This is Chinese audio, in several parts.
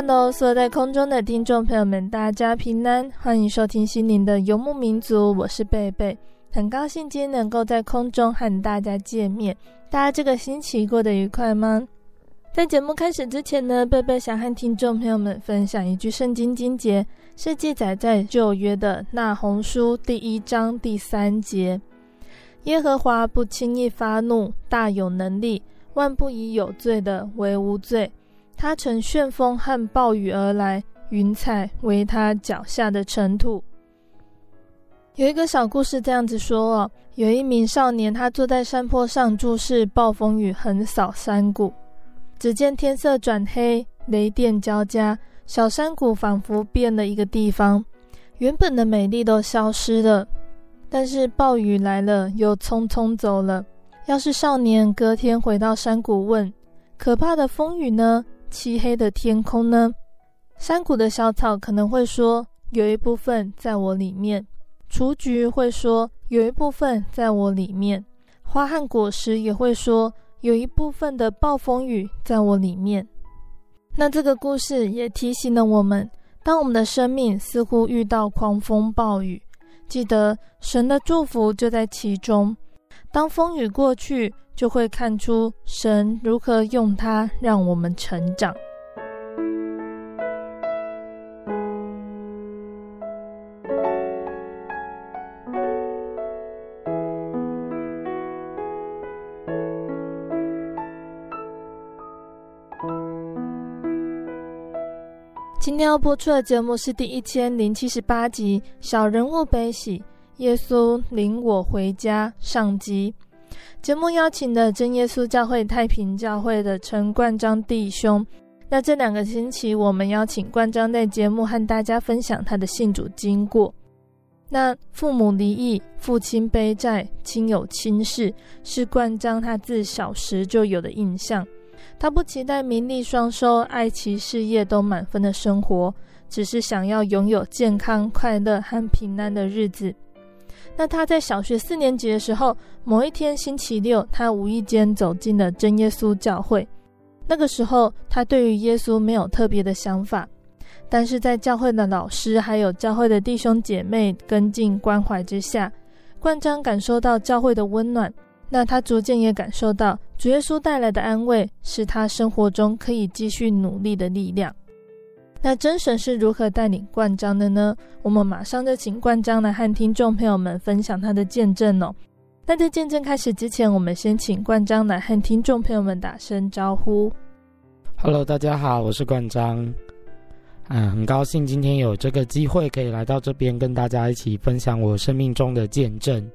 Hello，所有在空中的听众朋友们，大家平安，欢迎收听心灵的游牧民族，我是贝贝，很高兴今天能够在空中和大家见面。大家这个星期过得愉快吗？在节目开始之前呢，贝贝想和听众朋友们分享一句圣经经节，是记载在旧约的那鸿书第一章第三节：耶和华不轻易发怒，大有能力，万不以有罪的为无罪。他乘旋风和暴雨而来，云彩为他脚下的尘土。有一个小故事这样子说哦，有一名少年，他坐在山坡上注视暴风雨横扫山谷。只见天色转黑，雷电交加，小山谷仿佛变了一个地方，原本的美丽都消失了。但是暴雨来了，又匆匆走了。要是少年隔天回到山谷问：“可怕的风雨呢？”漆黑的天空呢？山谷的小草可能会说，有一部分在我里面；雏菊会说，有一部分在我里面；花和果实也会说，有一部分的暴风雨在我里面。那这个故事也提醒了我们：当我们的生命似乎遇到狂风暴雨，记得神的祝福就在其中。当风雨过去，就会看出神如何用它让我们成长。今天要播出的节目是第一千零七十八集《小人物悲喜》，耶稣领我回家上集。节目邀请的真耶稣教会太平教会的陈冠章弟兄。那这两个星期，我们邀请冠章在节目和大家分享他的信主经过。那父母离异、父亲背债、亲友轻视，是冠章他自小时就有的印象。他不期待名利双收、爱妻事业都满分的生活，只是想要拥有健康、快乐和平安的日子。那他在小学四年级的时候，某一天星期六，他无意间走进了真耶稣教会。那个时候，他对于耶稣没有特别的想法，但是在教会的老师还有教会的弟兄姐妹跟进关怀之下，冠章感受到教会的温暖。那他逐渐也感受到主耶稣带来的安慰，是他生活中可以继续努力的力量。那真神是如何带领冠章的呢？我们马上就请冠章来和听众朋友们分享他的见证哦。那在见证开始之前，我们先请冠章来和听众朋友们打声招呼。Hello，大家好，我是冠章。嗯，很高兴今天有这个机会可以来到这边，跟大家一起分享我生命中的见证。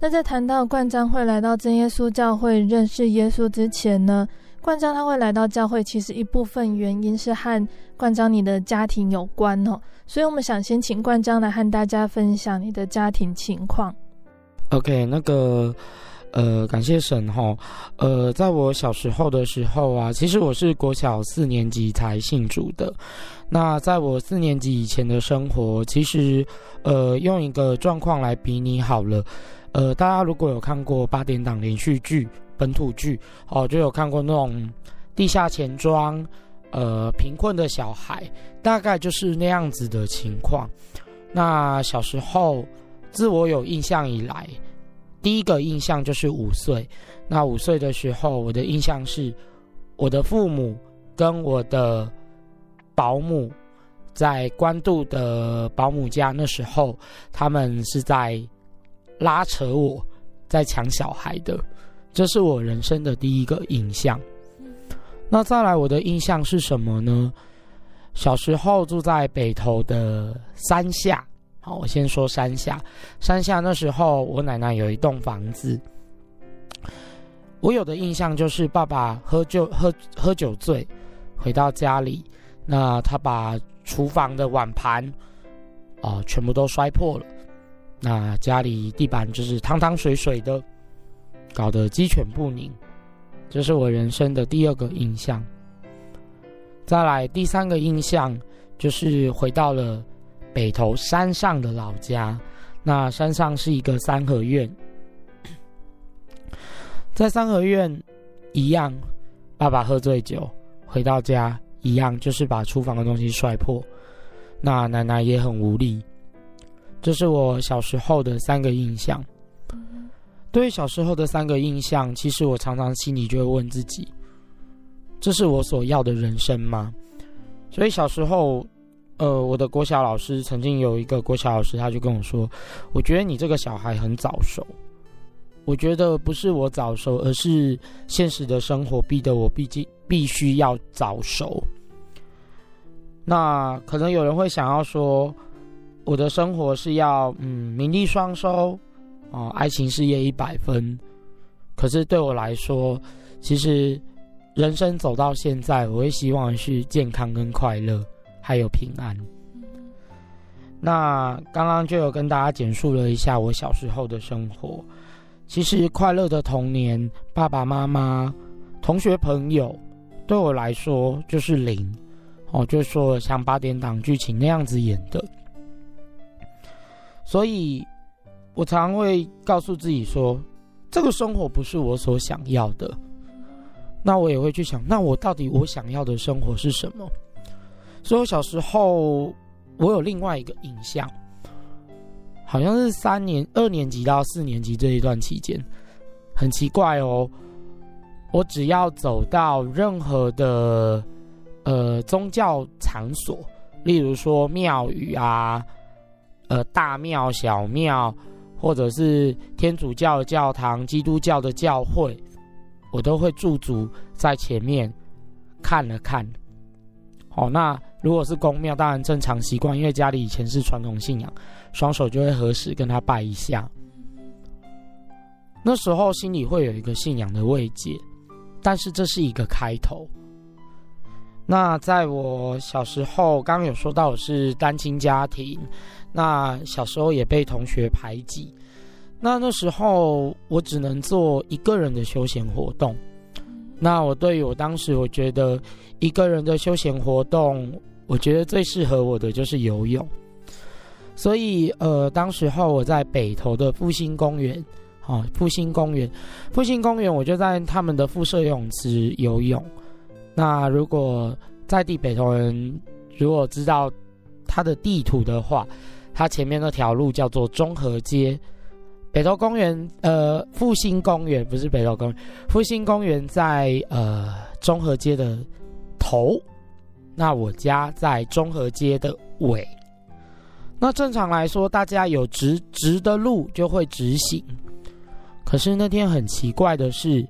那在谈到冠章会来到真耶稣教会认识耶稣之前呢，冠章他会来到教会，其实一部分原因是和冠章你的家庭有关哦，所以我们想先请冠章来和大家分享你的家庭情况。OK，那个呃，感谢神哈。呃，在我小时候的时候啊，其实我是国小四年级才信主的。那在我四年级以前的生活，其实呃，用一个状况来比拟好了。呃，大家如果有看过八点档连续剧、本土剧，哦，就有看过那种地下钱庄，呃，贫困的小孩，大概就是那样子的情况。那小时候，自我有印象以来。第一个印象就是五岁，那五岁的时候，我的印象是，我的父母跟我的保姆在关渡的保姆家，那时候他们是在拉扯我，在抢小孩的，这是我人生的第一个印象。那再来，我的印象是什么呢？小时候住在北投的山下。好，我先说山下。山下那时候，我奶奶有一栋房子。我有的印象就是，爸爸喝酒喝喝酒醉，回到家里，那他把厨房的碗盘啊、全部都摔破了，那家里地板就是汤汤水水的，搞得鸡犬不宁。这是我人生的第二个印象。再来第三个印象就是回到了。北投山上的老家，那山上是一个三合院，在三合院一样，爸爸喝醉酒回到家，一样就是把厨房的东西摔破，那奶奶也很无力。这是我小时候的三个印象。对于小时候的三个印象，其实我常常心里就会问自己：这是我所要的人生吗？所以小时候。呃，我的国小老师曾经有一个国小老师，他就跟我说：“我觉得你这个小孩很早熟。”我觉得不是我早熟，而是现实的生活逼得我毕竟必须要早熟。那可能有人会想要说，我的生活是要嗯名利双收哦，爱情事业一百分。可是对我来说，其实人生走到现在，我会希望是健康跟快乐。还有平安。那刚刚就有跟大家简述了一下我小时候的生活。其实快乐的童年，爸爸妈妈、同学朋友，对我来说就是零。哦，就是说像八点档剧情那样子演的。所以我常会告诉自己说，这个生活不是我所想要的。那我也会去想，那我到底我想要的生活是什么？所以我小时候，我有另外一个印象，好像是三年二年级到四年级这一段期间，很奇怪哦。我只要走到任何的呃宗教场所，例如说庙宇啊，呃大庙小庙，或者是天主教的教堂、基督教的教会，我都会驻足在前面看了看。哦，那。如果是公庙，当然正常习惯，因为家里以前是传统信仰，双手就会合十跟他拜一下。那时候心里会有一个信仰的慰藉，但是这是一个开头。那在我小时候，刚刚有说到我是单亲家庭，那小时候也被同学排挤，那那时候我只能做一个人的休闲活动。那我对于我当时我觉得一个人的休闲活动。我觉得最适合我的就是游泳，所以呃，当时候我在北投的复兴公园，哦，复兴公园，复兴公园，我就在他们的附设游泳池游泳。那如果在地北投人如果知道它的地图的话，它前面那条路叫做中和街。北投公园，呃，复兴公园不是北投公园，复兴公园在呃中和街的头。那我家在中和街的尾，那正常来说，大家有直直的路就会直行。可是那天很奇怪的是，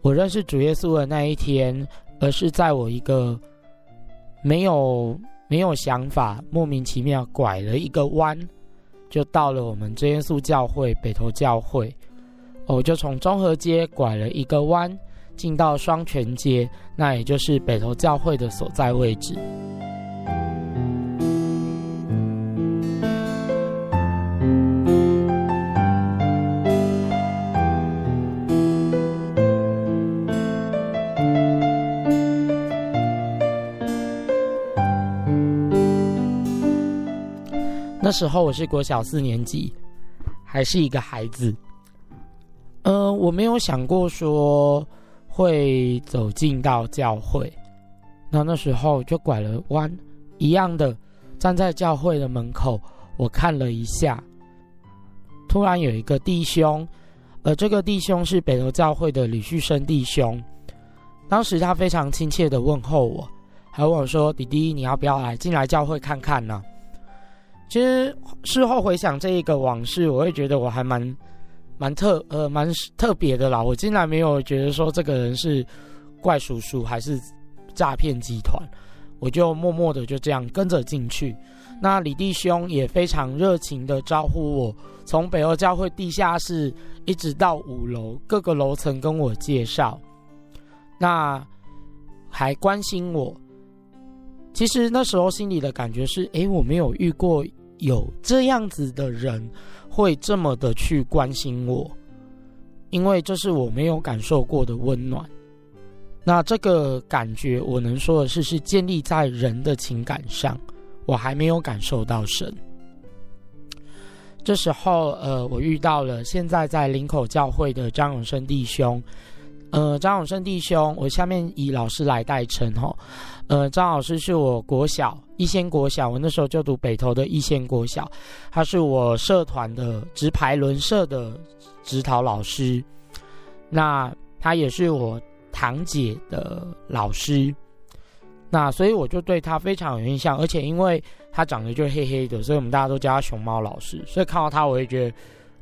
我认识主耶稣的那一天，而是在我一个没有没有想法、莫名其妙拐了一个弯，就到了我们真耶稣教会北投教会。我就从中和街拐了一个弯。进到双泉街，那也就是北投教会的所在位置。那时候我是国小四年级，还是一个孩子。呃，我没有想过说会走进到教会。那那时候就拐了弯，一样的站在教会的门口，我看了一下，突然有一个弟兄，呃，这个弟兄是北投教会的李旭生弟兄。当时他非常亲切的问候我，还问我说：“弟弟，你要不要来进来教会看看呢？”其实事后回想这一个往事，我会觉得我还蛮蛮特呃蛮特别的啦。我竟然没有觉得说这个人是怪叔叔还是诈骗集团，我就默默的就这样跟着进去。那李弟兄也非常热情的招呼我，从北欧教会地下室一直到五楼各个楼层跟我介绍。那还关心我，其实那时候心里的感觉是：诶，我没有遇过有这样子的人会这么的去关心我，因为这是我没有感受过的温暖。那这个感觉，我能说的是，是建立在人的情感上，我还没有感受到神。这时候，呃，我遇到了现在在林口教会的张永生弟兄。呃，张永生弟兄，我下面以老师来代称吼。呃，张老师是我国小一仙国小，我那时候就读北投的一仙国小，他是我社团的直排轮社的指导老师。那他也是我堂姐的老师，那所以我就对他非常有印象，而且因为他长得就黑黑的，所以我们大家都叫他熊猫老师。所以看到他，我也觉得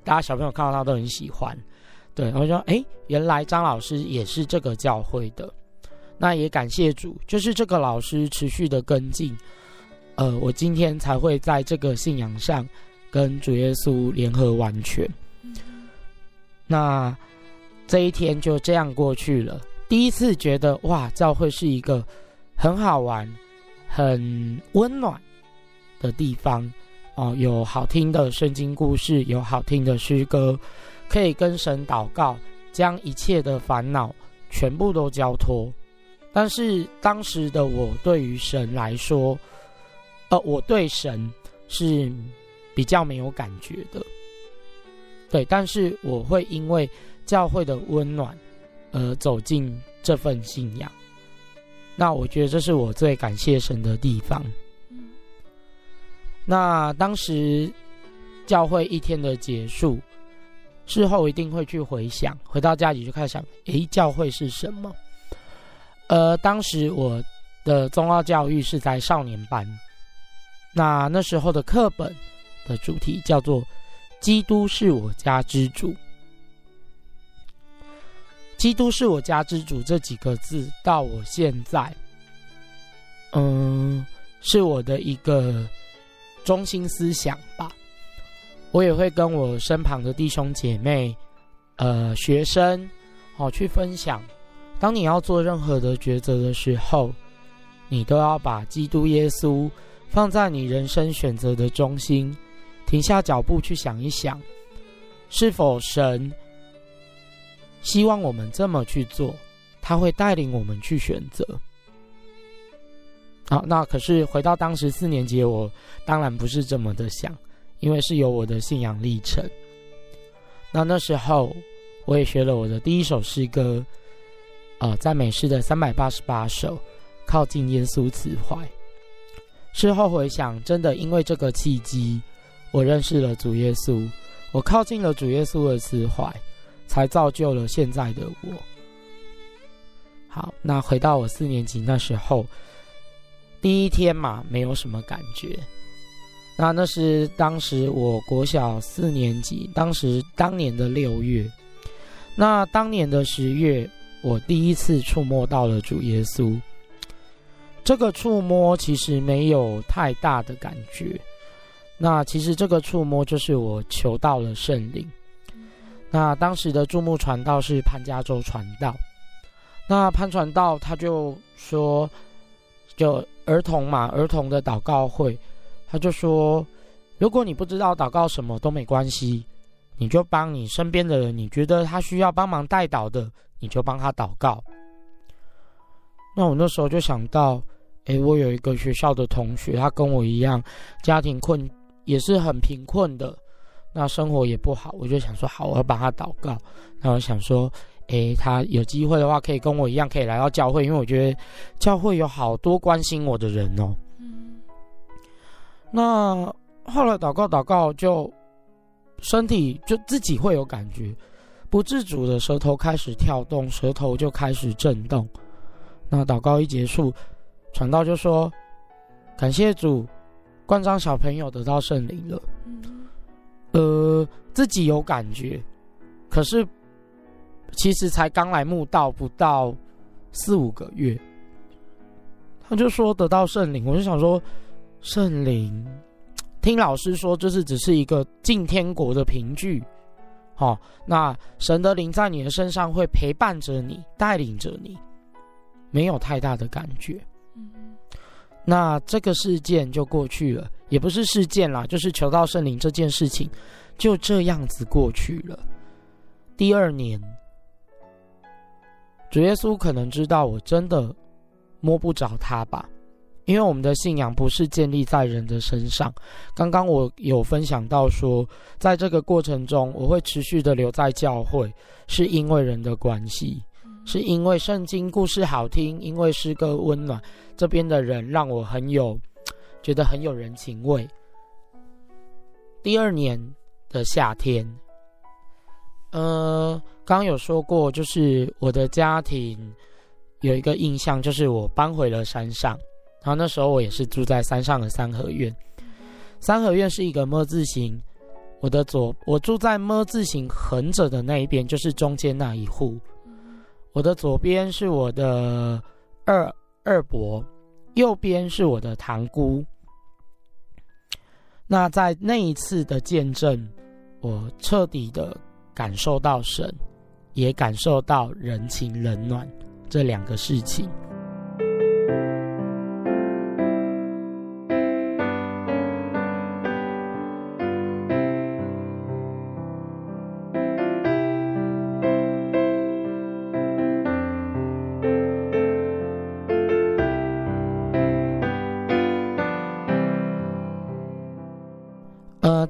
大家小朋友看到他都很喜欢。对，我说，哎，原来张老师也是这个教会的，那也感谢主，就是这个老师持续的跟进，呃，我今天才会在这个信仰上跟主耶稣联合完全。那这一天就这样过去了，第一次觉得哇，教会是一个很好玩、很温暖的地方哦，有好听的圣经故事，有好听的诗歌。可以跟神祷告，将一切的烦恼全部都交托。但是当时的我对于神来说，呃，我对神是比较没有感觉的。对，但是我会因为教会的温暖而走进这份信仰。那我觉得这是我最感谢神的地方。那当时教会一天的结束。事后一定会去回想，回到家里就开始想：诶，教会是什么？呃，当时我的宗教教育是在少年班，那那时候的课本的主题叫做“基督是我家之主”。基督是我家之主这几个字，到我现在，嗯，是我的一个中心思想吧。我也会跟我身旁的弟兄姐妹、呃学生，好、哦、去分享。当你要做任何的抉择的时候，你都要把基督耶稣放在你人生选择的中心，停下脚步去想一想，是否神希望我们这么去做，他会带领我们去选择。好，那可是回到当时四年级，我当然不是这么的想。因为是有我的信仰历程，那那时候我也学了我的第一首诗歌，呃，赞美诗的三百八十八首，靠近耶稣慈怀。事后回想，真的因为这个契机，我认识了主耶稣，我靠近了主耶稣的慈怀，才造就了现在的我。好，那回到我四年级那时候，第一天嘛，没有什么感觉。那那是当时我国小四年级，当时当年的六月，那当年的十月，我第一次触摸到了主耶稣。这个触摸其实没有太大的感觉，那其实这个触摸就是我求到了圣灵。那当时的注目传道是潘家洲传道，那潘传道他就说，就儿童嘛，儿童的祷告会。他就说：“如果你不知道祷告什么都没关系，你就帮你身边的人，你觉得他需要帮忙代祷的，你就帮他祷告。”那我那时候就想到，诶，我有一个学校的同学，他跟我一样，家庭困也是很贫困的，那生活也不好，我就想说好，我要帮他祷告。那我想说，诶，他有机会的话，可以跟我一样，可以来到教会，因为我觉得教会有好多关心我的人哦。嗯。那后来祷告祷告，就身体就自己会有感觉，不自主的舌头开始跳动，舌头就开始震动。那祷告一结束，传道就说：“感谢主，冠章小朋友得到圣灵了。”呃，自己有感觉，可是其实才刚来墓道不到四五个月，他就说得到圣灵，我就想说，圣灵，听老师说，就是只是一个进天国的凭据。好、哦，那神的灵在你的身上会陪伴着你，带领着你。没有太大的感觉，嗯，那这个事件就过去了，也不是事件啦，就是求到圣灵这件事情就这样子过去了。第二年，主耶稣可能知道我真的摸不着他吧，因为我们的信仰不是建立在人的身上。刚刚我有分享到说，在这个过程中，我会持续的留在教会，是因为人的关系。是因为圣经故事好听，因为诗歌温暖，这边的人让我很有觉得很有人情味。第二年的夏天，呃，刚刚有说过，就是我的家庭有一个印象，就是我搬回了山上，然后那时候我也是住在山上的三合院。三合院是一个“么”字形，我的左我住在“么”字形横着的那一边，就是中间那一户。我的左边是我的二二伯，右边是我的堂姑。那在那一次的见证，我彻底的感受到神，也感受到人情冷暖这两个事情。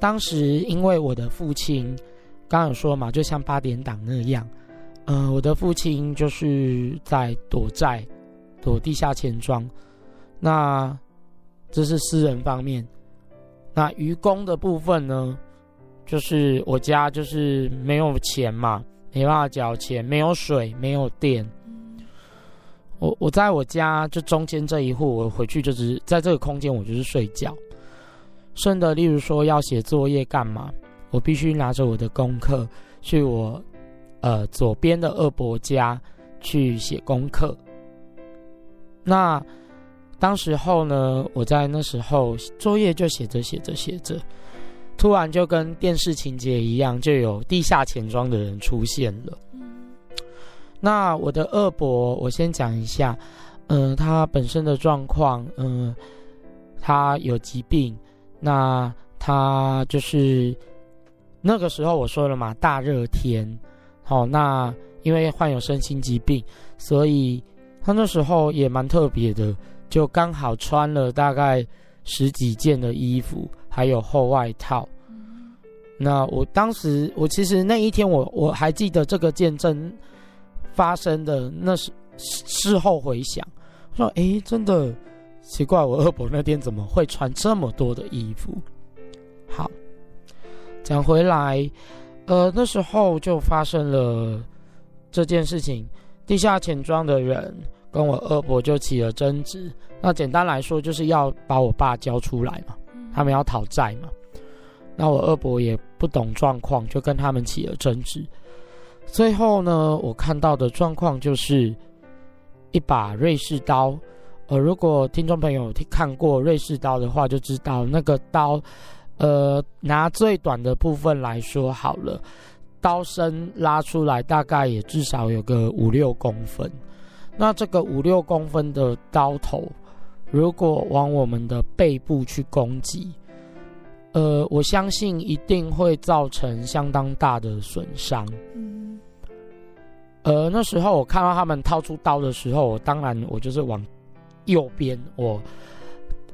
当时因为我的父亲，刚刚有说嘛，就像八点档那样，呃，我的父亲就是在躲债，躲地下钱庄。那这是私人方面。那愚公的部分呢，就是我家就是没有钱嘛，没办法缴钱，没有水，没有电。我我在我家就中间这一户，我回去就是在这个空间，我就是睡觉。顺的，例如说要写作业干嘛，我必须拿着我的功课去我呃左边的二伯家去写功课。那当时候呢，我在那时候作业就写着写着写着，突然就跟电视情节一样，就有地下钱庄的人出现了。那我的二伯，我先讲一下，嗯、呃，他本身的状况，嗯、呃，他有疾病。那他就是那个时候我说了嘛，大热天，好，那因为患有身心疾病，所以他那时候也蛮特别的，就刚好穿了大概十几件的衣服，还有厚外套。那我当时，我其实那一天我我还记得这个见证发生的，那是事后回想，说诶，真的。奇怪，我二伯那天怎么会穿这么多的衣服？好，讲回来，呃，那时候就发生了这件事情，地下钱庄的人跟我二伯就起了争执。那简单来说，就是要把我爸交出来嘛，他们要讨债嘛。那我二伯也不懂状况，就跟他们起了争执。最后呢，我看到的状况就是一把瑞士刀。呃，如果听众朋友看过瑞士刀的话，就知道那个刀，呃，拿最短的部分来说好了，刀身拉出来大概也至少有个五六公分。那这个五六公分的刀头，如果往我们的背部去攻击，呃，我相信一定会造成相当大的损伤。嗯。呃，那时候我看到他们掏出刀的时候，我当然我就是往。右边我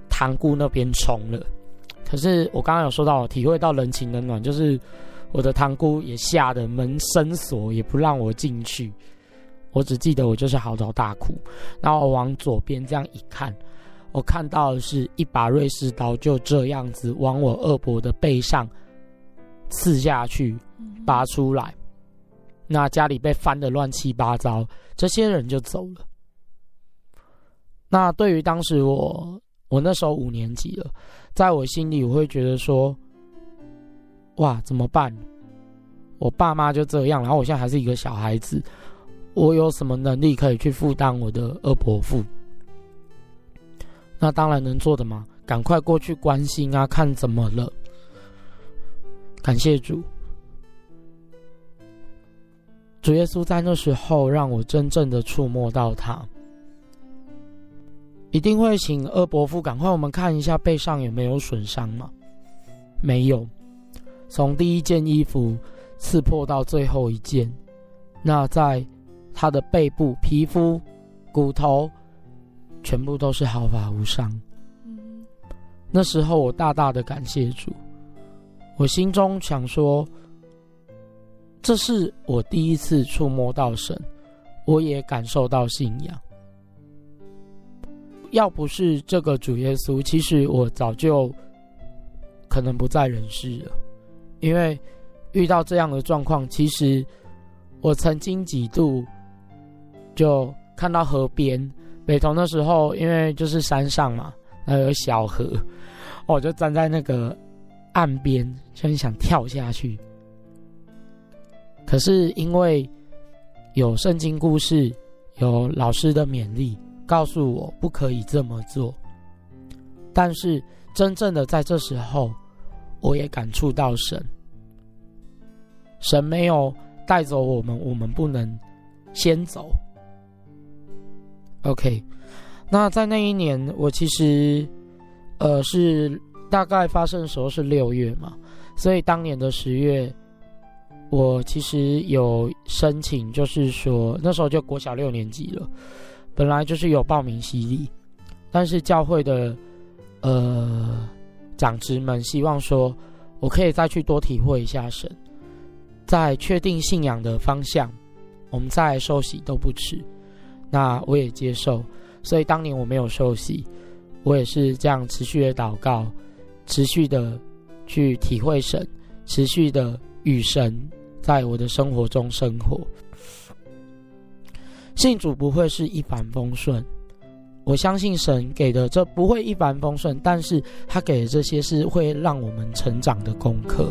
堂姑那边冲了，可是我刚刚有说到，体会到人情冷暖，就是我的堂姑也吓得门生锁，也不让我进去。我只记得我就是嚎啕大哭，然后我往左边这样一看，我看到的是一把瑞士刀，就这样子往我二伯的背上刺下去，拔出来。那家里被翻得乱七八糟，这些人就走了。那对于当时我，我那时候五年级了，在我心里我会觉得说，哇，怎么办？我爸妈就这样，然后我现在还是一个小孩子。我有什么能力可以去负担我的二伯父？那当然能做的嘛，赶快过去关心啊，看怎么了。感谢主，主耶稣在那时候让我真正的触摸到他。一定会请二伯父赶快我们看一下背上有没有损伤吗？没有，从第一件衣服刺破到最后一件，那在。他的背部皮肤、骨头全部都是毫发无伤。那时候我大大的感谢主，我心中想说，这是我第一次触摸到神，我也感受到信仰。要不是这个主耶稣，其实我早就可能不在人世了，因为遇到这样的状况，其实我曾经几度。就看到河边，北投的时候，因为就是山上嘛，那有小河，我就站在那个岸边，就很想跳下去。可是因为有圣经故事，有老师的勉励，告诉我不可以这么做。但是真正的在这时候，我也感触到神，神没有带走我们，我们不能先走。OK，那在那一年，我其实，呃，是大概发生的时候是六月嘛，所以当年的十月，我其实有申请，就是说那时候就国小六年级了，本来就是有报名洗礼，但是教会的呃长执们希望说，我可以再去多体会一下神，在确定信仰的方向，我们再受洗都不迟。那我也接受，所以当年我没有受洗，我也是这样持续的祷告，持续的去体会神，持续的与神在我的生活中生活。信主不会是一帆风顺，我相信神给的这不会一帆风顺，但是他给的这些是会让我们成长的功课。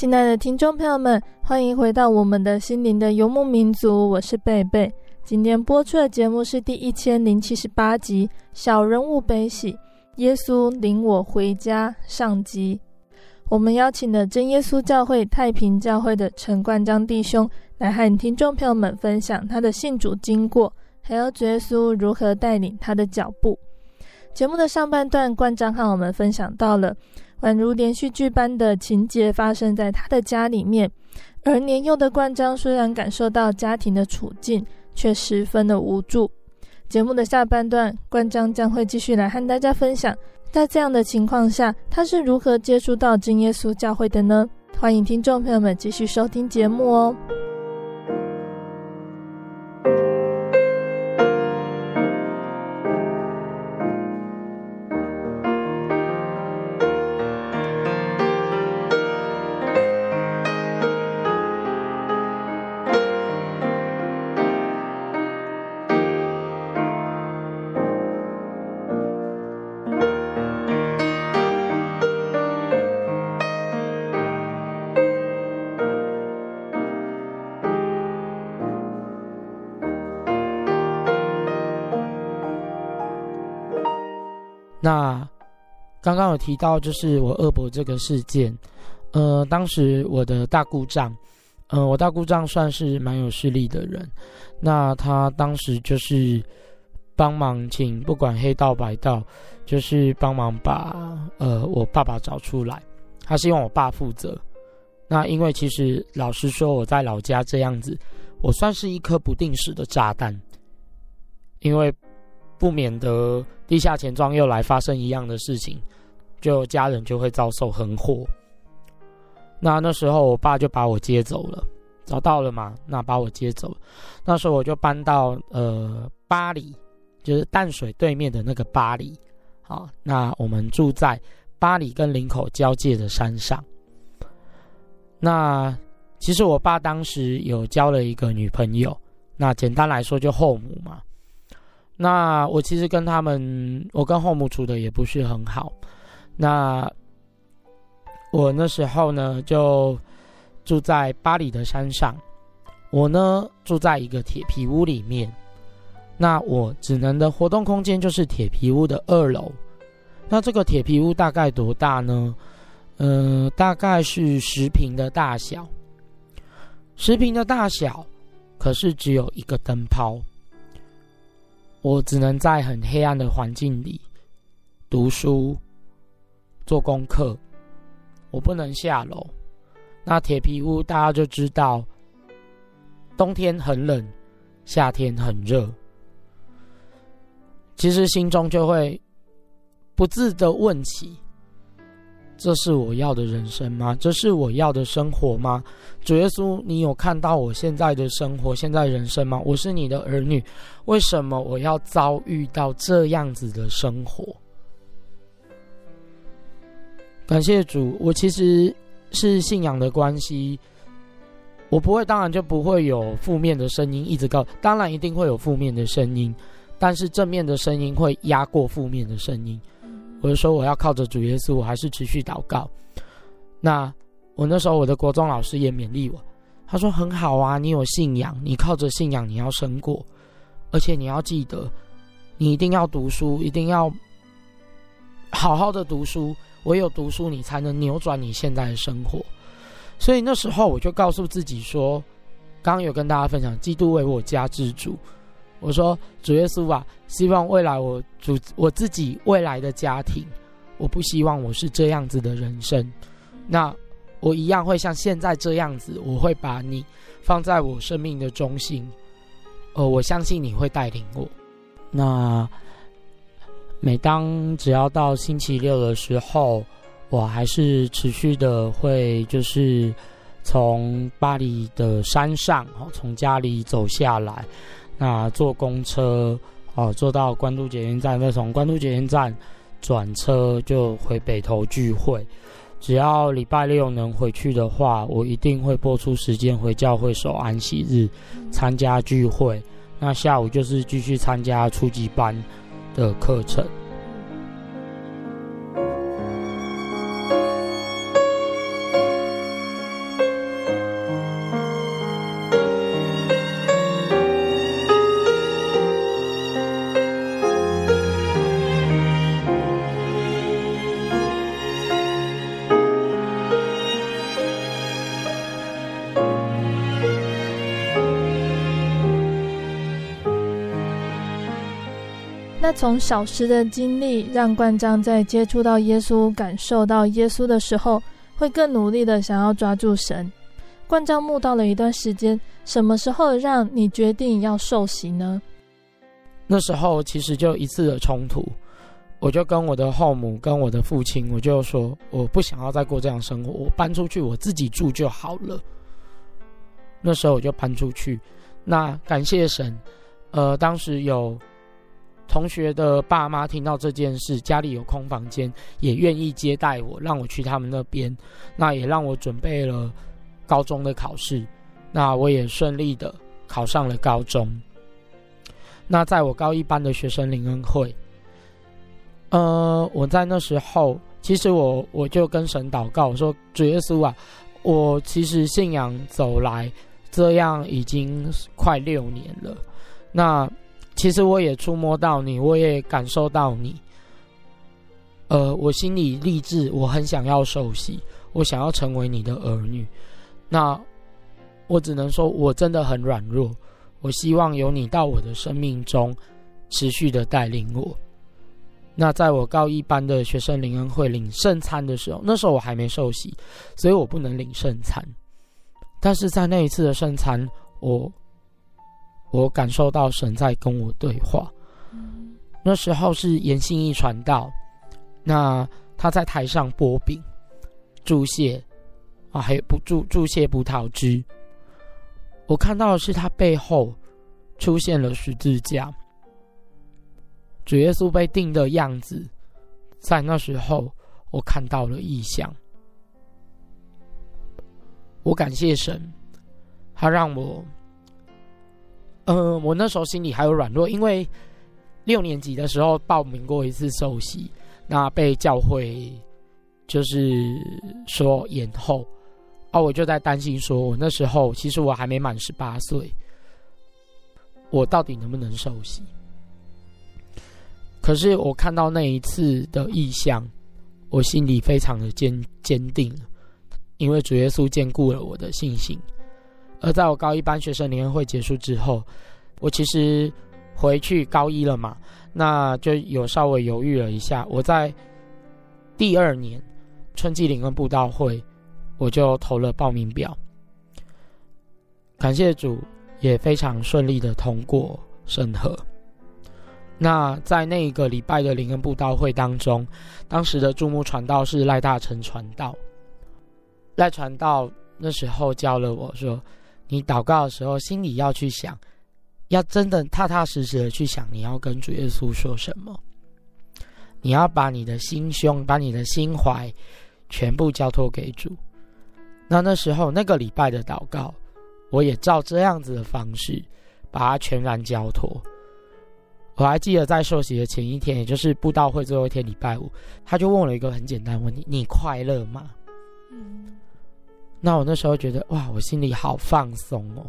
亲爱的听众朋友们，欢迎回到我们的心灵的游牧民族，我是贝贝。今天播出的节目是第一千零七十八集《小人物悲喜》，耶稣领我回家上集。我们邀请了真耶稣教会太平教会的陈冠章弟兄来和听众朋友们分享他的信主经过，还有主耶稣如何带领他的脚步。节目的上半段，冠章和我们分享到了。宛如连续剧般的情节发生在他的家里面，而年幼的冠章虽然感受到家庭的处境，却十分的无助。节目的下半段，冠章将会继续来和大家分享，在这样的情况下，他是如何接触到真耶稣教会的呢？欢迎听众朋友们继续收听节目哦。那刚刚有提到，就是我二伯这个事件，呃，当时我的大姑丈，呃，我大姑丈算是蛮有势力的人，那他当时就是帮忙请不管黑道白道，就是帮忙把呃我爸爸找出来，他希望我爸负责。那因为其实老实说，我在老家这样子，我算是一颗不定时的炸弹，因为。不免得地下钱庄又来发生一样的事情，就家人就会遭受横祸。那那时候我爸就把我接走了，找到了嘛？那把我接走了。那时候我就搬到呃巴黎，就是淡水对面的那个巴黎。好，那我们住在巴黎跟林口交界的山上。那其实我爸当时有交了一个女朋友，那简单来说就后母嘛。那我其实跟他们，我跟后母处的也不是很好。那我那时候呢，就住在巴黎的山上。我呢住在一个铁皮屋里面。那我只能的活动空间就是铁皮屋的二楼。那这个铁皮屋大概多大呢？呃，大概是十平的大小。十平的大小，可是只有一个灯泡。我只能在很黑暗的环境里读书、做功课，我不能下楼。那铁皮屋大家就知道，冬天很冷，夏天很热。其实心中就会不自的问起。这是我要的人生吗？这是我要的生活吗？主耶稣，你有看到我现在的生活、现在人生吗？我是你的儿女，为什么我要遭遇到这样子的生活？感谢主，我其实是信仰的关系，我不会，当然就不会有负面的声音一直告，当然一定会有负面的声音，但是正面的声音会压过负面的声音。我就说我要靠着主耶稣，我还是持续祷告。那我那时候我的国中老师也勉励我，他说很好啊，你有信仰，你靠着信仰你要胜过，而且你要记得，你一定要读书，一定要好好的读书，唯有读书你才能扭转你现在的生活。所以那时候我就告诉自己说，刚刚有跟大家分享，基督为我家之主。我说主耶稣啊，希望未来我主我自己未来的家庭，我不希望我是这样子的人生。那我一样会像现在这样子，我会把你放在我生命的中心。呃，我相信你会带领我。那每当只要到星期六的时候，我还是持续的会就是从巴黎的山上，从家里走下来。那坐公车哦，坐到关渡捷运站，再从关渡捷运站转车就回北投聚会。只要礼拜六能回去的话，我一定会播出时间回教会守安息日，参加聚会。那下午就是继续参加初级班的课程。从小时的经历，让冠章在接触到耶稣、感受到耶稣的时候，会更努力的想要抓住神。冠章慕道了一段时间，什么时候让你决定要受洗呢？那时候其实就一次的冲突，我就跟我的后母、跟我的父亲，我就说我不想要再过这样生活，我搬出去我自己住就好了。那时候我就搬出去，那感谢神，呃，当时有同学的爸妈听到这件事，家里有空房间，也愿意接待我，让我去他们那边，那也让我准备了高中的考试，那我也顺利的考上了高中。那在我高一班的学生林恩惠，呃，我在那时候，其实我我就跟神祷告，我说主耶稣啊，我其实信仰走来。这样已经快六年了，那其实我也触摸到你，我也感受到你。呃，我心里立志，我很想要受洗，我想要成为你的儿女。那我只能说，我真的很软弱。我希望有你到我的生命中，持续的带领我。那在我高一班的学生灵恩会领圣餐的时候，那时候我还没受洗，所以我不能领圣餐。但是在那一次的圣餐，我我感受到神在跟我对话。那时候是严信义传道，那他在台上擘饼、注谢啊，还有不祝祝谢葡萄汁。我看到的是他背后出现了十字架，主耶稣被钉的样子，在那时候我看到了异象。我感谢神，他让我，嗯、我那时候心里还有软弱，因为六年级的时候报名过一次受洗，那被教会就是说延后，啊，我就在担心说，我那时候其实我还没满十八岁，我到底能不能受洗？可是我看到那一次的意象，我心里非常的坚坚定。因为主耶稣坚固了我的信心，而在我高一班学生联会结束之后，我其实回去高一了嘛，那就有稍微犹豫了一下。我在第二年春季灵恩布道会，我就投了报名表，感谢主也非常顺利的通过审核。那在那一个礼拜的灵恩布道会当中，当时的驻牧传道是赖大成传道。赖传道那时候教了我说：“你祷告的时候，心里要去想，要真的踏踏实实的去想，你要跟主耶稣说什么。你要把你的心胸、把你的心怀全部交托给主。那那时候那个礼拜的祷告，我也照这样子的方式把它全然交托。我还记得在受洗的前一天，也就是布道会最后一天，礼拜五，他就问了一个很简单问题：你快乐吗？”。那我那时候觉得哇，我心里好放松哦。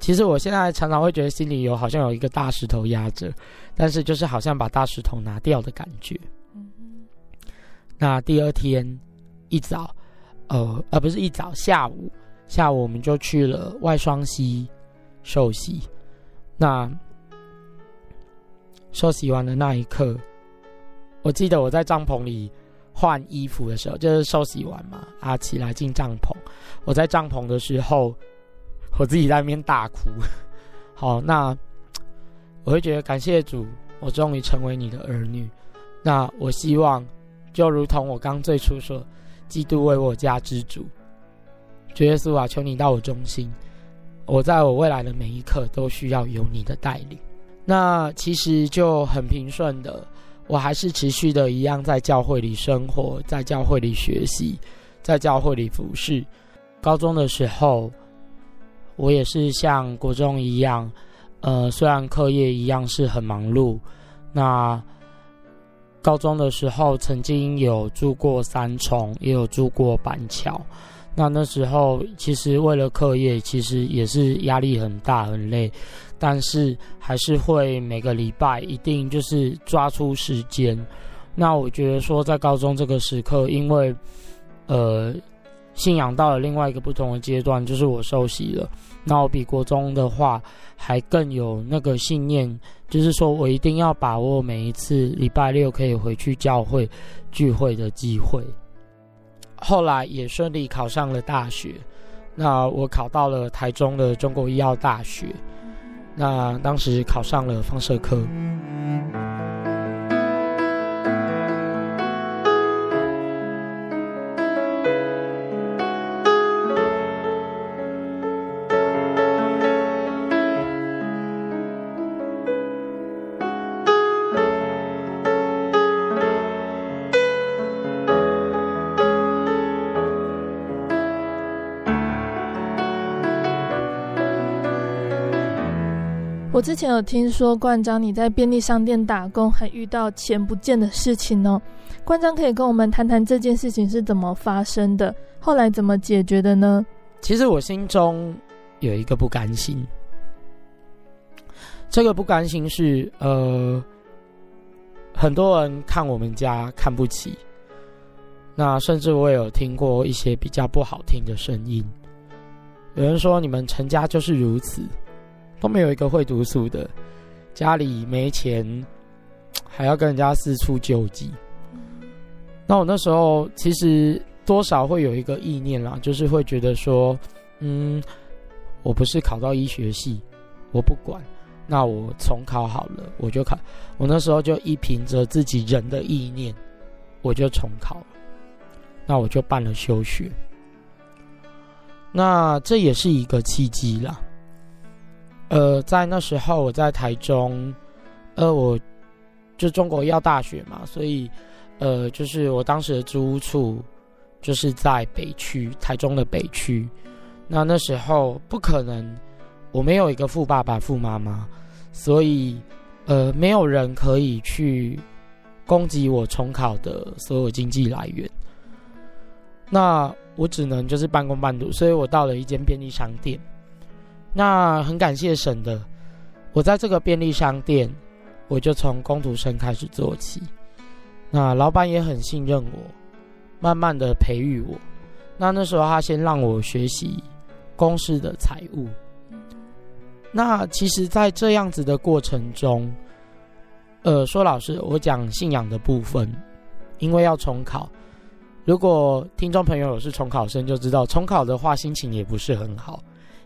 其实我现在常常会觉得心里有好像有一个大石头压着，但是就是好像把大石头拿掉的感觉。嗯哼。那第二天一早，呃，而不是一早，下午，下午我们就去了外双溪受洗。那受洗完的那一刻，我记得我在帐篷里。换衣服的时候，就是收洗完嘛，啊，起来进帐篷。我在帐篷的时候，我自己在那边大哭。好，那我会觉得感谢主，我终于成为你的儿女。那我希望，就如同我刚最初说，基督为我家之主，主耶稣啊，求你到我中心。我在我未来的每一刻都需要有你的带领。那其实就很平顺的。我还是持续的一样在教会里生活，在教会里学习，在教会里服侍。高中的时候，我也是像国中一样，呃，虽然课业一样是很忙碌。那高中的时候，曾经有住过三重，也有住过板桥。那那时候，其实为了课业，其实也是压力很大，很累。但是还是会每个礼拜一定就是抓出时间。那我觉得说，在高中这个时刻，因为呃信仰到了另外一个不同的阶段，就是我受洗了。那我比国中的话还更有那个信念，就是说我一定要把握每一次礼拜六可以回去教会聚会的机会。后来也顺利考上了大学，那我考到了台中的中国医药大学，那当时考上了放射科。之前有听说冠章你在便利商店打工，还遇到钱不见的事情哦。冠章可以跟我们谈谈这件事情是怎么发生的，后来怎么解决的呢？其实我心中有一个不甘心，这个不甘心是呃，很多人看我们家看不起，那甚至我也有听过一些比较不好听的声音，有人说你们陈家就是如此。都没有一个会读书的，家里没钱，还要跟人家四处救济。那我那时候其实多少会有一个意念啦，就是会觉得说，嗯，我不是考到医学系，我不管，那我重考好了，我就考。我那时候就依凭着自己人的意念，我就重考了。那我就办了休学。那这也是一个契机啦。呃，在那时候我在台中，呃，我就中国医药大学嘛，所以，呃，就是我当时的租屋处就是在北区，台中的北区。那那时候不可能，我没有一个富爸爸、富妈妈，所以，呃，没有人可以去供给我重考的所有经济来源。那我只能就是半工半读，所以我到了一间便利商店。那很感谢神的，我在这个便利商店，我就从工读生开始做起。那老板也很信任我，慢慢的培育我。那那时候他先让我学习公司的财务。那其实，在这样子的过程中，呃，说老实，我讲信仰的部分，因为要重考。如果听众朋友是重考生，就知道重考的话，心情也不是很好。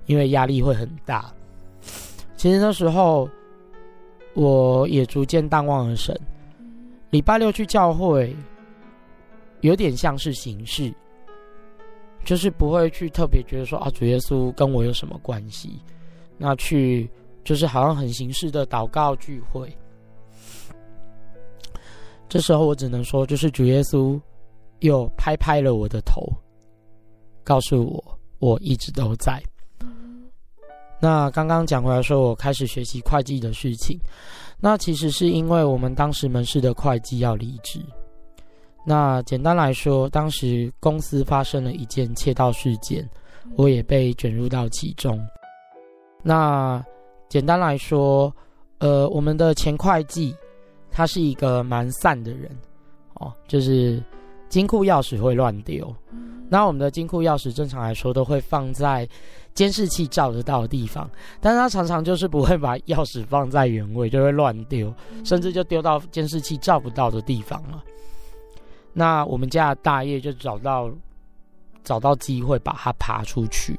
因为压力会很大，其实那时候我也逐渐淡忘了神。礼拜六去教会，有点像是形式，就是不会去特别觉得说啊，主耶稣跟我有什么关系？那去就是好像很形式的祷告聚会。这时候我只能说，就是主耶稣又拍拍了我的头，告诉我我一直都在。那刚刚讲回来说，我开始学习会计的事情。那其实是因为我们当时门市的会计要离职。那简单来说，当时公司发生了一件窃盗事件，我也被卷入到其中。那简单来说，呃，我们的前会计他是一个蛮散的人哦，就是金库钥匙会乱丢。那我们的金库钥匙正常来说都会放在监视器照得到的地方，但是他常常就是不会把钥匙放在原位，就会乱丢，甚至就丢到监视器照不到的地方了。那我们家的大爷就找到找到机会把它爬出去。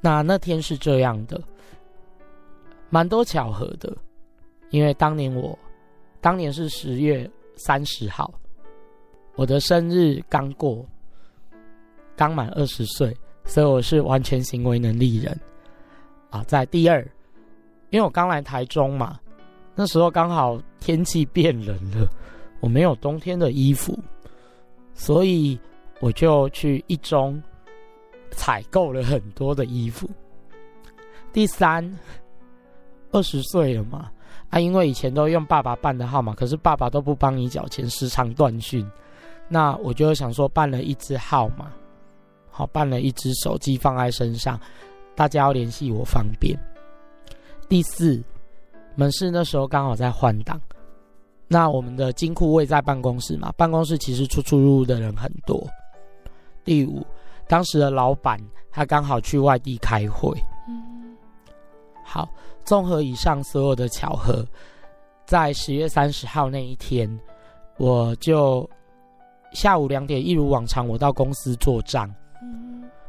那那天是这样的，蛮多巧合的，因为当年我当年是十月三十号，我的生日刚过。刚满二十岁，所以我是完全行为能力人啊。在第二，因为我刚来台中嘛，那时候刚好天气变冷了，我没有冬天的衣服，所以我就去一中采购了很多的衣服。第三，二十岁了嘛，啊，因为以前都用爸爸办的号码，可是爸爸都不帮你缴钱，时常断讯，那我就想说办了一支号码。好，办了一只手机放在身上，大家要联系我方便。第四，门市那时候刚好在换档，那我们的金库位在办公室嘛，办公室其实出出入入的人很多。第五，当时的老板他刚好去外地开会。嗯，好，综合以上所有的巧合，在十月三十号那一天，我就下午两点，一如往常，我到公司做账。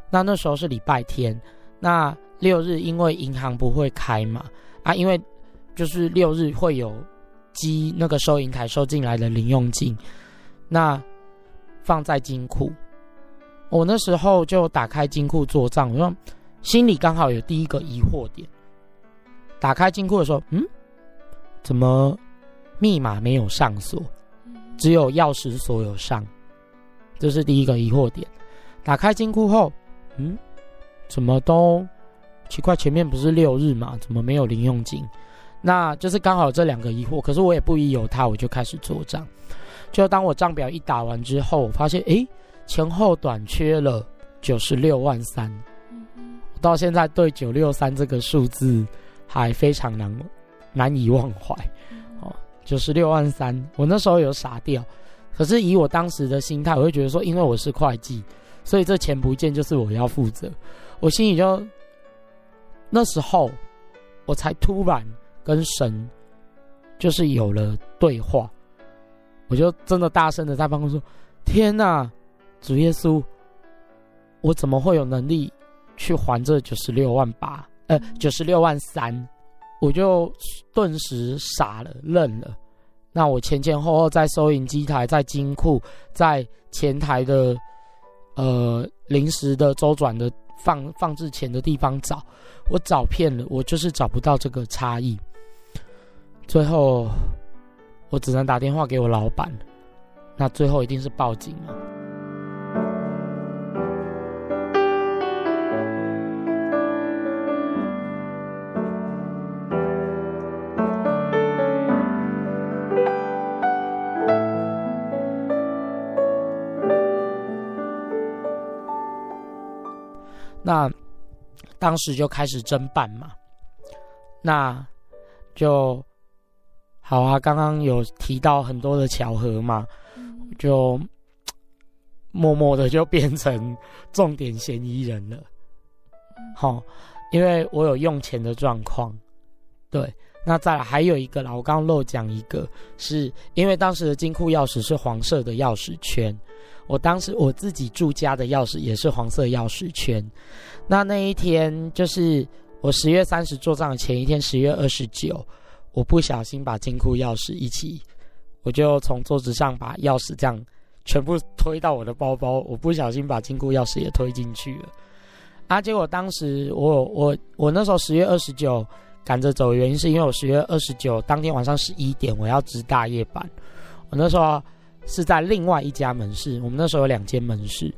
那那时候是礼拜天，那六日因为银行不会开嘛，啊，因为就是六日会有积那个收银台收进来的零用金，那放在金库。我那时候就打开金库做账，我说心里刚好有第一个疑惑点。打开金库的时候，嗯，怎么密码没有上锁，只有钥匙锁有上？这是第一个疑惑点。打开金库后，嗯，怎么都奇怪，前面不是六日嘛，怎么没有零用金？那就是刚好这两个疑惑。可是我也不疑有他，我就开始做账。就当我账表一打完之后，我发现，诶。前后短缺了九十六万三，我到现在对九六三这个数字还非常难难以忘怀。哦，九十六万三，我那时候有傻掉，可是以我当时的心态，我会觉得说，因为我是会计，所以这钱不见就是我要负责。我心里就那时候我才突然跟神就是有了对话，我就真的大声的在办公室说：“天哪！”主耶稣，我怎么会有能力去还这九十六万八？呃，九十六万三，我就顿时傻了，愣了。那我前前后后在收银机台、在金库、在前台的呃临时的周转的放放置钱的地方找，我找遍了，我就是找不到这个差异。最后，我只能打电话给我老板。那最后一定是报警了。当时就开始侦办嘛，那就好啊。刚刚有提到很多的巧合嘛，就默默的就变成重点嫌疑人了。好，因为我有用钱的状况。对，那再来还有一个啦，我刚刚漏讲一个，是因为当时的金库钥匙是黄色的钥匙圈。我当时我自己住家的钥匙也是黄色钥匙圈，那那一天就是我十月三十做账的前一天，十月二十九，我不小心把金库钥匙一起，我就从桌子上把钥匙这样全部推到我的包包，我不小心把金库钥匙也推进去了，啊，结果当时我我我那时候十月二十九赶着走原因是因为我十月二十九当天晚上十一点我要值大夜班，我那时候。是在另外一家门市，我们那时候有两间门市，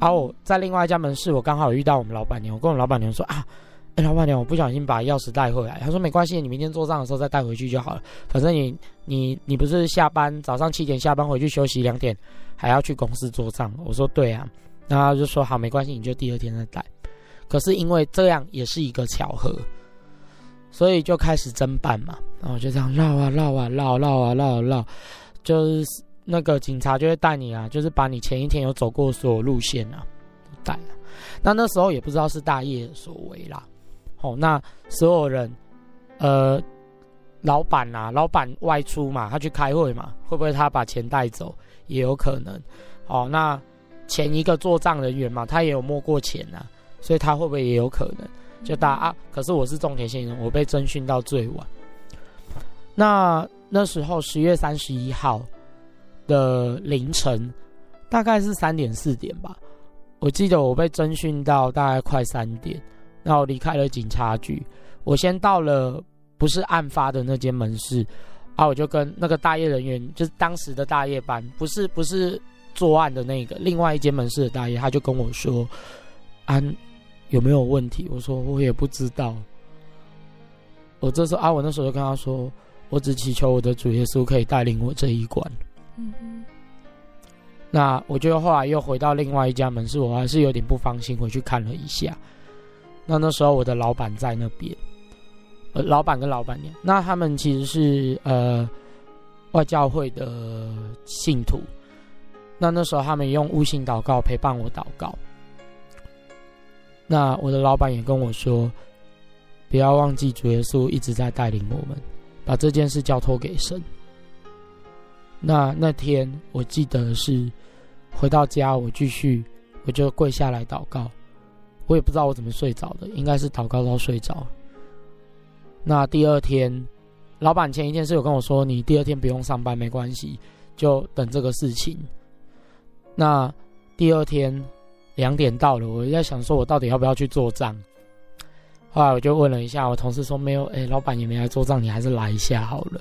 然后我在另外一家门市，我刚好遇到我们老板娘，我跟我们老板娘说啊，哎，老板娘，我不小心把钥匙带回来，她说没关系，你明天做账的时候再带回去就好了，反正你你你不是下班早上七点下班回去休息两点，还要去公司做账，我说对啊，然后就说好，没关系，你就第二天再带。可是因为这样也是一个巧合，所以就开始侦办嘛，然后就这样绕啊绕啊绕绕啊绕绕，就是。那个警察就会带你啊，就是把你前一天有走过所有路线啊带了。那那时候也不知道是大业所为啦。哦，那所有人，呃，老板呐、啊，老板外出嘛，他去开会嘛，会不会他把钱带走也有可能。哦，那前一个做账人员嘛，他也有摸过钱啊，所以他会不会也有可能？就大啊，可是我是重点嫌疑人，我被侦讯到最晚。那那时候十月三十一号。的凌晨，大概是三点四点吧。我记得我被侦讯到大概快三点，然后离开了警察局。我先到了不是案发的那间门市，啊，我就跟那个大夜人员，就是当时的大夜班，不是不是作案的那个，另外一间门市的大夜，他就跟我说：“安，有没有问题？”我说：“我也不知道。”我这时候啊，我那时候就跟他说：“我只祈求我的主耶稣可以带领我这一关。”嗯，那我就后来又回到另外一家门市，我还是有点不放心，回去看了一下。那那时候我的老板在那边，呃，老板跟老板娘，那他们其实是呃外教会的信徒。那那时候他们用悟性祷告陪伴我祷告。那我的老板也跟我说，不要忘记主耶稣一直在带领我们，把这件事交托给神。那那天我记得是回到家，我继续我就跪下来祷告，我也不知道我怎么睡着的，应该是祷告到睡着。那第二天，老板前一天是有跟我说，你第二天不用上班没关系，就等这个事情。那第二天两点到了，我在想说，我到底要不要去做账？后来我就问了一下我同事，说没有，哎，老板也没来做账，你还是来一下好了。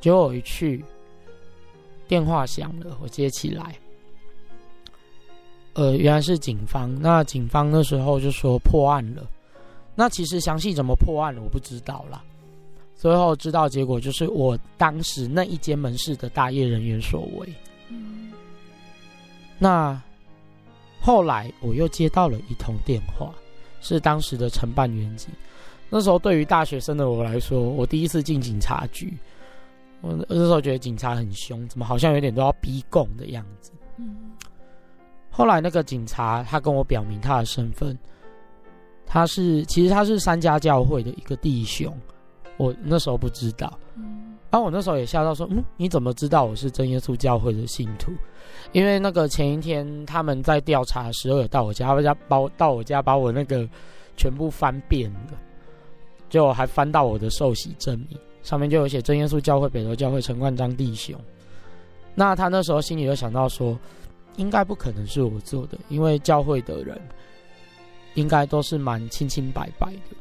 结果我一去，电话响了，我接起来，呃，原来是警方。那警方那时候就说破案了。那其实详细怎么破案我不知道啦。最后知道结果就是我当时那一间门市的大业人员所为。嗯。那后来我又接到了一通电话，是当时的承办员警。那时候对于大学生的我来说，我第一次进警察局，我那时候觉得警察很凶，怎么好像有点都要逼供的样子。嗯。后来那个警察他跟我表明他的身份。他是，其实他是三家教会的一个弟兄，我那时候不知道，嗯，然后我那时候也吓到说，嗯，你怎么知道我是真耶稣教会的信徒？因为那个前一天他们在调查的时候，有到我家，家把我到我家把我那个全部翻遍了，就还翻到我的受洗证明，上面就有写真耶稣教会北投教会陈冠章弟兄。那他那时候心里就想到说，应该不可能是我做的，因为教会的人。应该都是蛮清清白白的。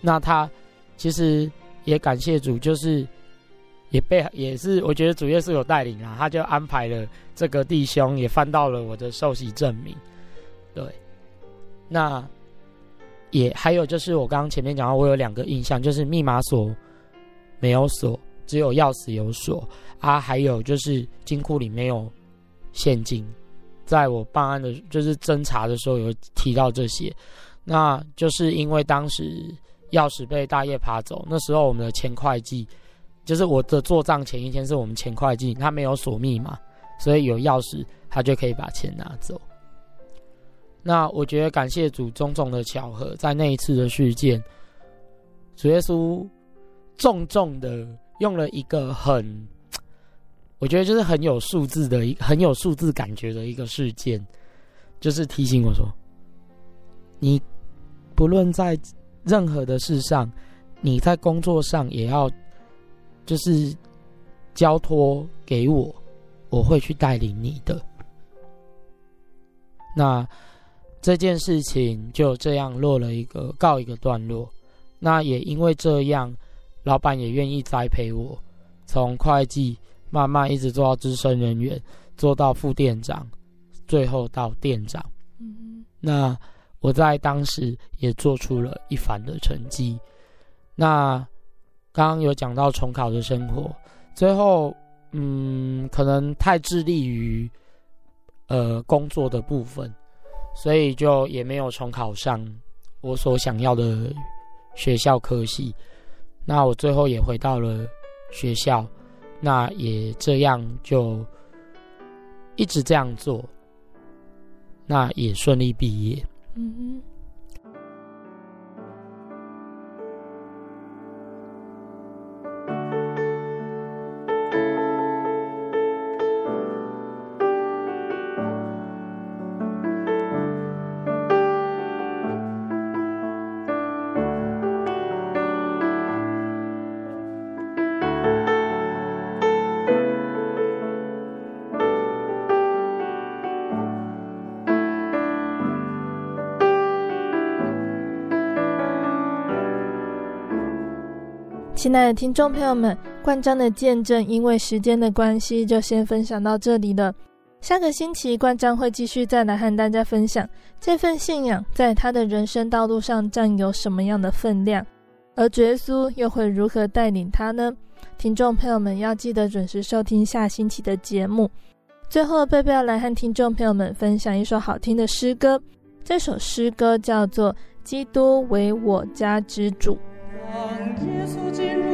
那他其实也感谢主，就是也被也是我觉得主耶稣有带领啊，他就安排了这个弟兄也翻到了我的受洗证明。对，那也还有就是我刚刚前面讲到，我有两个印象，就是密码锁没有锁，只有钥匙有锁啊，还有就是金库里没有现金。在我办案的，就是侦查的时候有提到这些，那就是因为当时钥匙被大业爬走，那时候我们的前会计，就是我的做账前一天是我们前会计，他没有锁密码，所以有钥匙他就可以把钱拿走。那我觉得感谢主，种种的巧合，在那一次的事件，主耶稣重重的用了一个很。我觉得就是很有数字的一很有数字感觉的一个事件，就是提醒我说，你不论在任何的事上，你在工作上也要就是交托给我，我会去带领你的。那这件事情就这样落了一个告一个段落。那也因为这样，老板也愿意栽培我，从会计。慢慢一直做到资深人员，做到副店长，最后到店长。嗯，那我在当时也做出了一番的成绩。那刚刚有讲到重考的生活，最后嗯，可能太致力于呃工作的部分，所以就也没有重考上我所想要的学校科系。那我最后也回到了学校。那也这样，就一直这样做，那也顺利毕业。嗯哼。亲爱的听众朋友们，冠章的见证，因为时间的关系，就先分享到这里了。下个星期，冠章会继续再来和大家分享这份信仰在他的人生道路上占有什么样的分量，而主耶稣又会如何带领他呢？听众朋友们要记得准时收听下星期的节目。最后，贝贝要来和听众朋友们分享一首好听的诗歌，这首诗歌叫做《基督为我家之主》。让耶稣进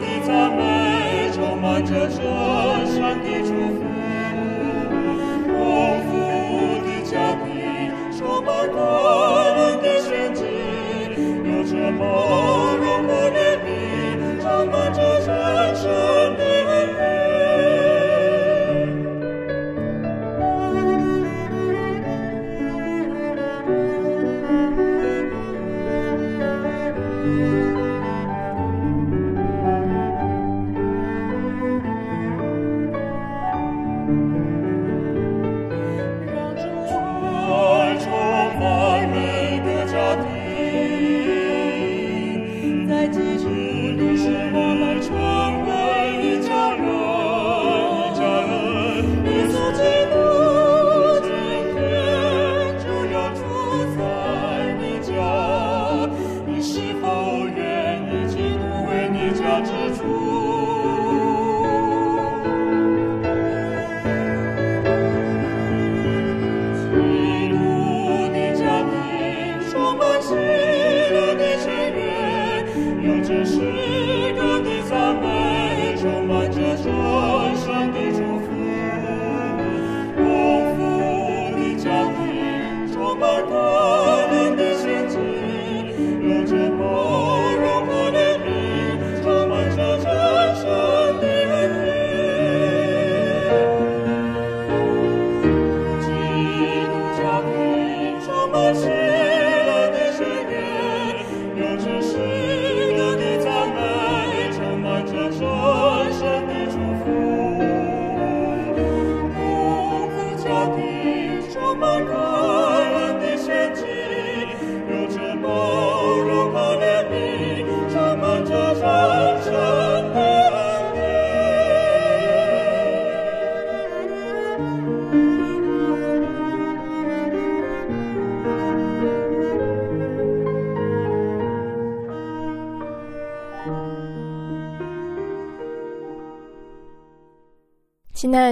你赞美充满着神上的祝福丰富的家庭充满感恩的心情有着丰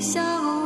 笑。